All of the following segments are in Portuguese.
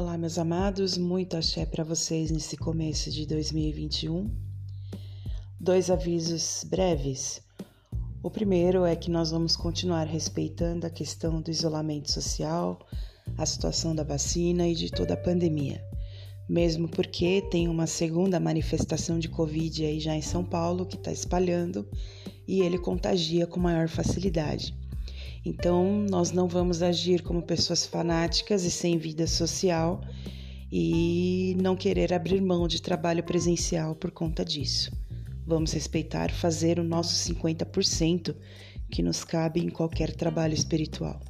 Olá, meus amados, muito axé para vocês nesse começo de 2021. Dois avisos breves. O primeiro é que nós vamos continuar respeitando a questão do isolamento social, a situação da vacina e de toda a pandemia. Mesmo porque tem uma segunda manifestação de Covid aí já em São Paulo que está espalhando e ele contagia com maior facilidade. Então, nós não vamos agir como pessoas fanáticas e sem vida social e não querer abrir mão de trabalho presencial por conta disso. Vamos respeitar, fazer o nosso 50% que nos cabe em qualquer trabalho espiritual.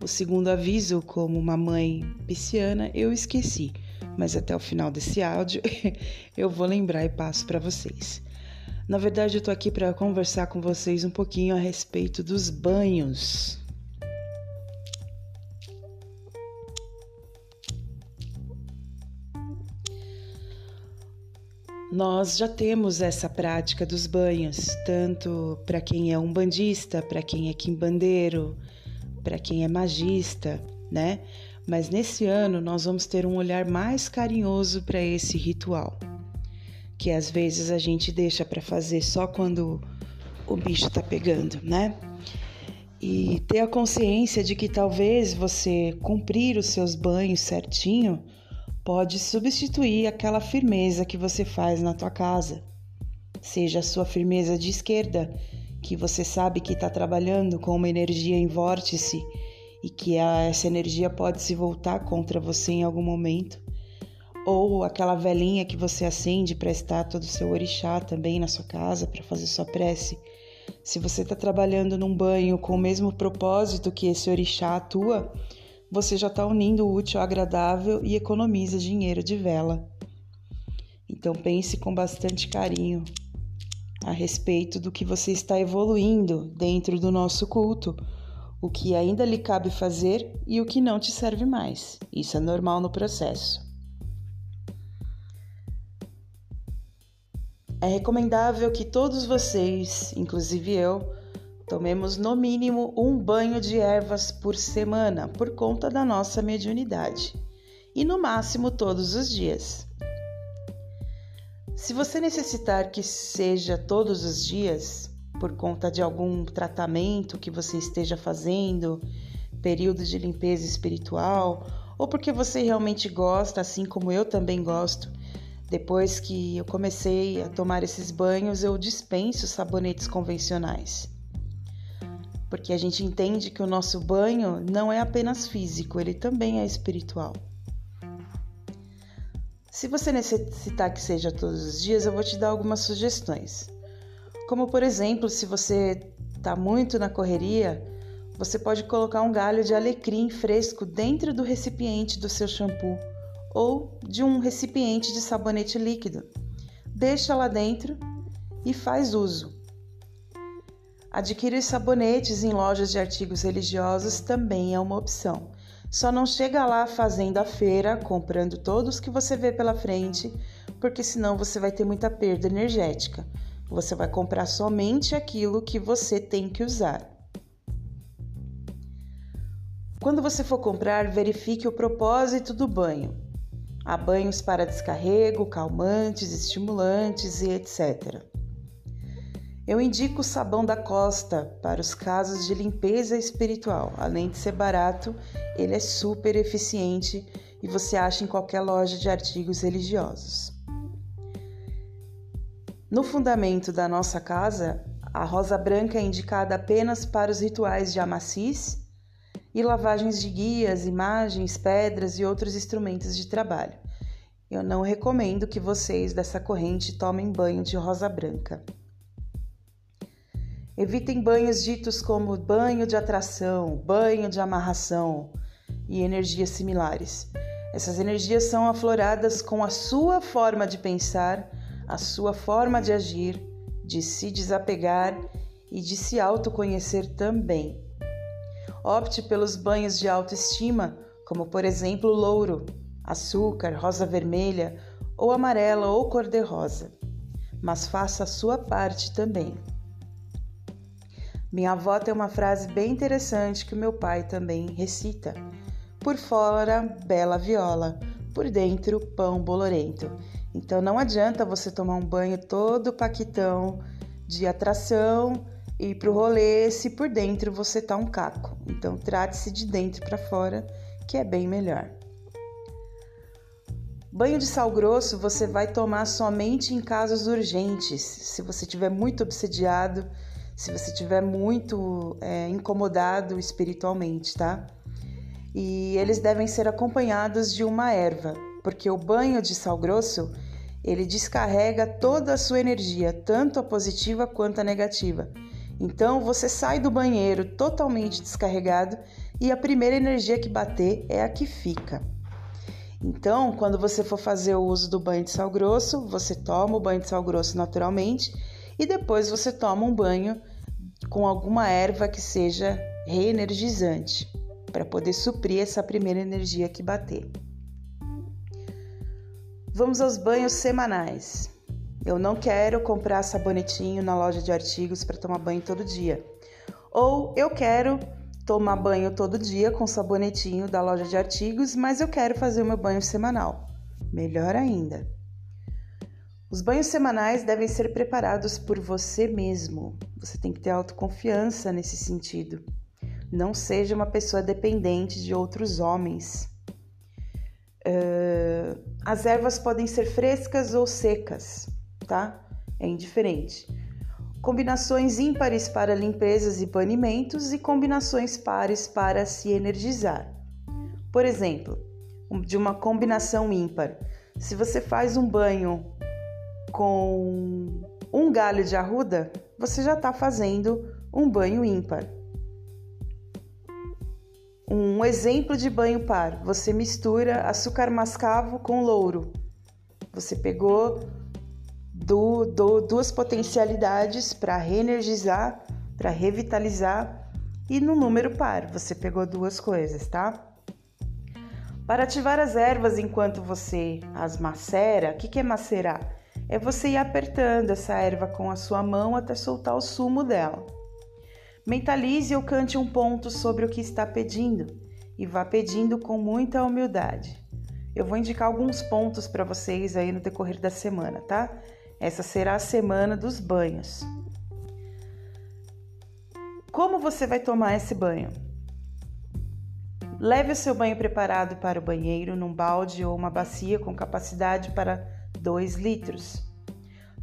O segundo aviso, como uma mãe pisciana, eu esqueci, mas até o final desse áudio eu vou lembrar e passo para vocês. Na verdade, eu tô aqui para conversar com vocês um pouquinho a respeito dos banhos. Nós já temos essa prática dos banhos, tanto para quem é um bandista, para quem é quimbandeiro, para quem é magista, né? Mas nesse ano nós vamos ter um olhar mais carinhoso para esse ritual que às vezes a gente deixa para fazer só quando o bicho tá pegando, né? E ter a consciência de que talvez você cumprir os seus banhos certinho pode substituir aquela firmeza que você faz na tua casa. Seja a sua firmeza de esquerda, que você sabe que está trabalhando com uma energia em vórtice e que essa energia pode se voltar contra você em algum momento ou aquela velinha que você acende para a estátua do seu orixá também na sua casa para fazer sua prece. Se você está trabalhando num banho com o mesmo propósito que esse orixá atua, você já está unindo o útil ao agradável e economiza dinheiro de vela. Então pense com bastante carinho a respeito do que você está evoluindo dentro do nosso culto, o que ainda lhe cabe fazer e o que não te serve mais. Isso é normal no processo. É recomendável que todos vocês, inclusive eu, tomemos no mínimo um banho de ervas por semana por conta da nossa mediunidade e no máximo todos os dias. Se você necessitar que seja todos os dias, por conta de algum tratamento que você esteja fazendo, período de limpeza espiritual, ou porque você realmente gosta, assim como eu também gosto, depois que eu comecei a tomar esses banhos, eu dispenso sabonetes convencionais. Porque a gente entende que o nosso banho não é apenas físico, ele também é espiritual. Se você necessitar que seja todos os dias, eu vou te dar algumas sugestões. Como, por exemplo, se você está muito na correria, você pode colocar um galho de alecrim fresco dentro do recipiente do seu shampoo ou de um recipiente de sabonete líquido. Deixa lá dentro e faz uso. Adquirir sabonetes em lojas de artigos religiosos também é uma opção. Só não chega lá fazendo a feira, comprando todos que você vê pela frente, porque senão você vai ter muita perda energética. Você vai comprar somente aquilo que você tem que usar. Quando você for comprar, verifique o propósito do banho. Há banhos para descarrego, calmantes, estimulantes e etc. Eu indico o sabão da Costa para os casos de limpeza espiritual. Além de ser barato, ele é super eficiente e você acha em qualquer loja de artigos religiosos. No fundamento da nossa casa, a rosa branca é indicada apenas para os rituais de amacis e lavagens de guias, imagens, pedras e outros instrumentos de trabalho. Eu não recomendo que vocês dessa corrente tomem banho de rosa branca. Evitem banhos ditos como banho de atração, banho de amarração e energias similares. Essas energias são afloradas com a sua forma de pensar, a sua forma de agir, de se desapegar e de se autoconhecer também. Opte pelos banhos de autoestima, como por exemplo louro, açúcar, rosa vermelha ou amarela ou cor-de-rosa. Mas faça a sua parte também. Minha avó tem uma frase bem interessante que meu pai também recita. por fora, bela viola, por dentro, pão bolorento. Então não adianta você tomar um banho todo paquitão de atração e ir pro rolê se por dentro você tá um caco. Então trate-se de dentro para fora, que é bem melhor. Banho de sal grosso você vai tomar somente em casos urgentes, se você estiver muito obsediado, se você estiver muito é, incomodado espiritualmente, tá? E eles devem ser acompanhados de uma erva, porque o banho de sal grosso ele descarrega toda a sua energia, tanto a positiva quanto a negativa. Então você sai do banheiro totalmente descarregado e a primeira energia que bater é a que fica. Então, quando você for fazer o uso do banho de sal grosso, você toma o banho de sal grosso naturalmente e depois você toma um banho com alguma erva que seja reenergizante para poder suprir essa primeira energia que bater. Vamos aos banhos semanais. Eu não quero comprar sabonetinho na loja de artigos para tomar banho todo dia. Ou eu quero tomar banho todo dia com sabonetinho da loja de artigos, mas eu quero fazer o meu banho semanal. Melhor ainda. Os banhos semanais devem ser preparados por você mesmo. Você tem que ter autoconfiança nesse sentido. Não seja uma pessoa dependente de outros homens. Uh, as ervas podem ser frescas ou secas, tá? É indiferente combinações ímpares para limpezas e banimentos e combinações pares para se energizar. Por exemplo, de uma combinação ímpar, se você faz um banho com um galho de arruda, você já está fazendo um banho ímpar. Um exemplo de banho par: você mistura açúcar mascavo com louro. Você pegou do, do, duas potencialidades para reenergizar, para revitalizar e no número par. Você pegou duas coisas, tá? Para ativar as ervas enquanto você as macera, o que, que é macerar? É você ir apertando essa erva com a sua mão até soltar o sumo dela. Mentalize ou cante um ponto sobre o que está pedindo e vá pedindo com muita humildade. Eu vou indicar alguns pontos para vocês aí no decorrer da semana, tá? Essa será a semana dos banhos. Como você vai tomar esse banho? Leve o seu banho preparado para o banheiro num balde ou uma bacia com capacidade para 2 litros.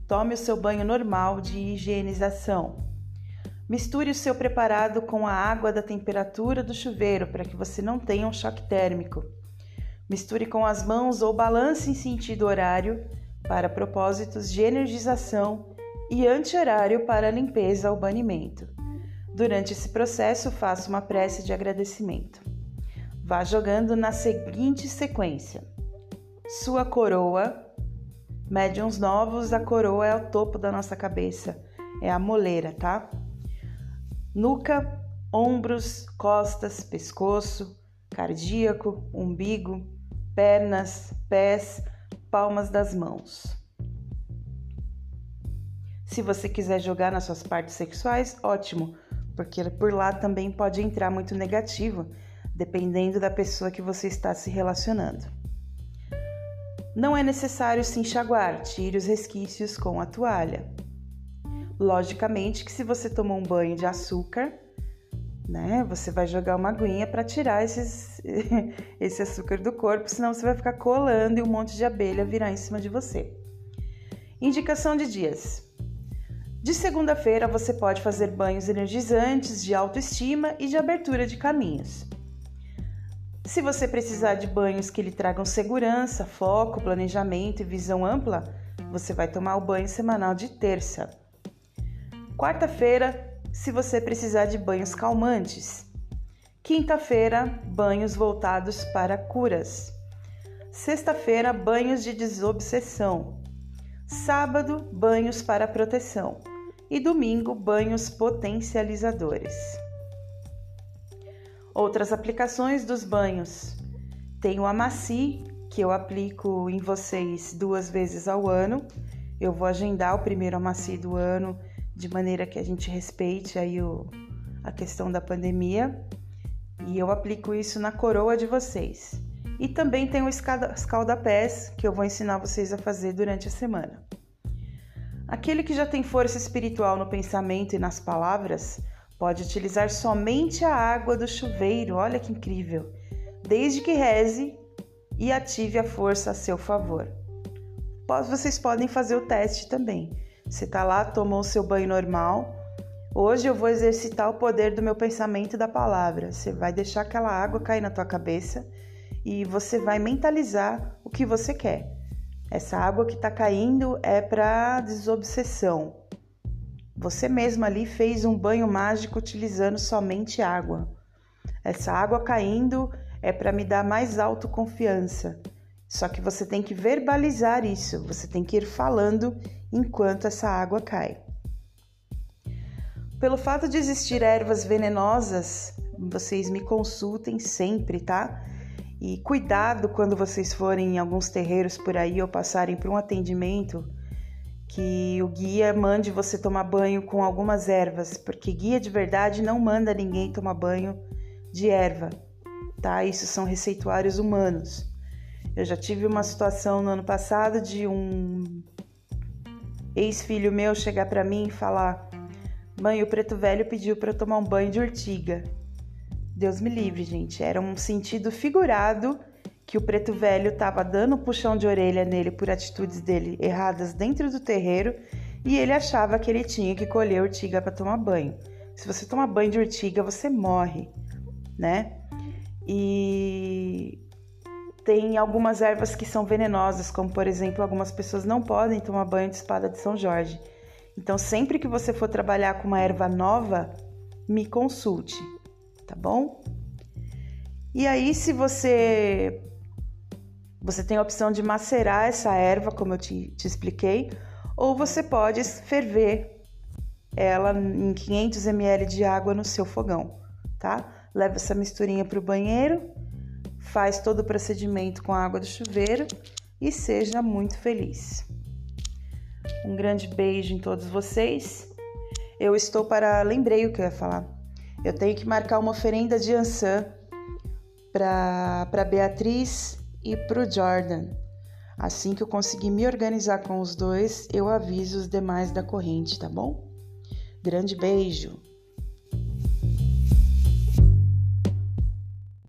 Tome o seu banho normal de higienização. Misture o seu preparado com a água da temperatura do chuveiro para que você não tenha um choque térmico. Misture com as mãos ou balance em sentido horário para propósitos de energização e anti-horário para limpeza ou banimento. Durante esse processo, faça uma prece de agradecimento. Vá jogando na seguinte sequência: sua coroa. Médiuns novos, a coroa é o topo da nossa cabeça, é a moleira, tá? Nuca, ombros, costas, pescoço, cardíaco, umbigo, pernas, pés, palmas das mãos. Se você quiser jogar nas suas partes sexuais, ótimo, porque por lá também pode entrar muito negativo, dependendo da pessoa que você está se relacionando. Não é necessário se enxaguar, tire os resquícios com a toalha. Logicamente que se você tomou um banho de açúcar, né? Você vai jogar uma aguinha para tirar esses, esse açúcar do corpo, senão você vai ficar colando e um monte de abelha virar em cima de você. Indicação de dias. De segunda-feira você pode fazer banhos energizantes de autoestima e de abertura de caminhos. Se você precisar de banhos que lhe tragam segurança, foco, planejamento e visão ampla, você vai tomar o banho semanal de terça. Quarta-feira se você precisar de banhos calmantes. Quinta-feira, banhos voltados para curas. Sexta-feira, banhos de desobsessão. Sábado, banhos para proteção. E domingo, banhos potencializadores. Outras aplicações dos banhos. Tem o Amaci, que eu aplico em vocês duas vezes ao ano. Eu vou agendar o primeiro Amaci do ano de maneira que a gente respeite aí o, a questão da pandemia. E eu aplico isso na coroa de vocês. E também tem o escalda-pés que eu vou ensinar vocês a fazer durante a semana. Aquele que já tem força espiritual no pensamento e nas palavras pode utilizar somente a água do chuveiro. Olha que incrível! Desde que reze e ative a força a seu favor. Vocês podem fazer o teste também. Você está lá, tomou o seu banho normal. Hoje eu vou exercitar o poder do meu pensamento e da palavra. Você vai deixar aquela água cair na tua cabeça e você vai mentalizar o que você quer. Essa água que está caindo é para desobsessão. Você mesmo ali fez um banho mágico utilizando somente água. Essa água caindo é para me dar mais autoconfiança. Só que você tem que verbalizar isso, você tem que ir falando enquanto essa água cai. Pelo fato de existir ervas venenosas, vocês me consultem sempre, tá? E cuidado quando vocês forem em alguns terreiros por aí ou passarem por um atendimento que o guia mande você tomar banho com algumas ervas, porque guia de verdade não manda ninguém tomar banho de erva tá? Isso são receituários humanos. Eu já tive uma situação no ano passado de um ex-filho meu chegar para mim e falar: "Mãe, o preto velho pediu para eu tomar um banho de urtiga". Deus me livre, gente. Era um sentido figurado que o preto velho estava dando um puxão de orelha nele por atitudes dele erradas dentro do terreiro e ele achava que ele tinha que colher urtiga para tomar banho. Se você tomar banho de urtiga, você morre, né? E tem algumas ervas que são venenosas, como por exemplo, algumas pessoas não podem tomar banho de espada de São Jorge. Então, sempre que você for trabalhar com uma erva nova, me consulte, tá bom? E aí, se você você tem a opção de macerar essa erva, como eu te, te expliquei, ou você pode ferver ela em 500 ml de água no seu fogão, tá? leva essa misturinha para o banheiro, faz todo o procedimento com a água do chuveiro e seja muito feliz. Um grande beijo em todos vocês. Eu estou para. Lembrei o que eu ia falar. Eu tenho que marcar uma oferenda de ançã para Beatriz e para o Jordan. Assim que eu conseguir me organizar com os dois, eu aviso os demais da corrente, tá bom? Grande beijo!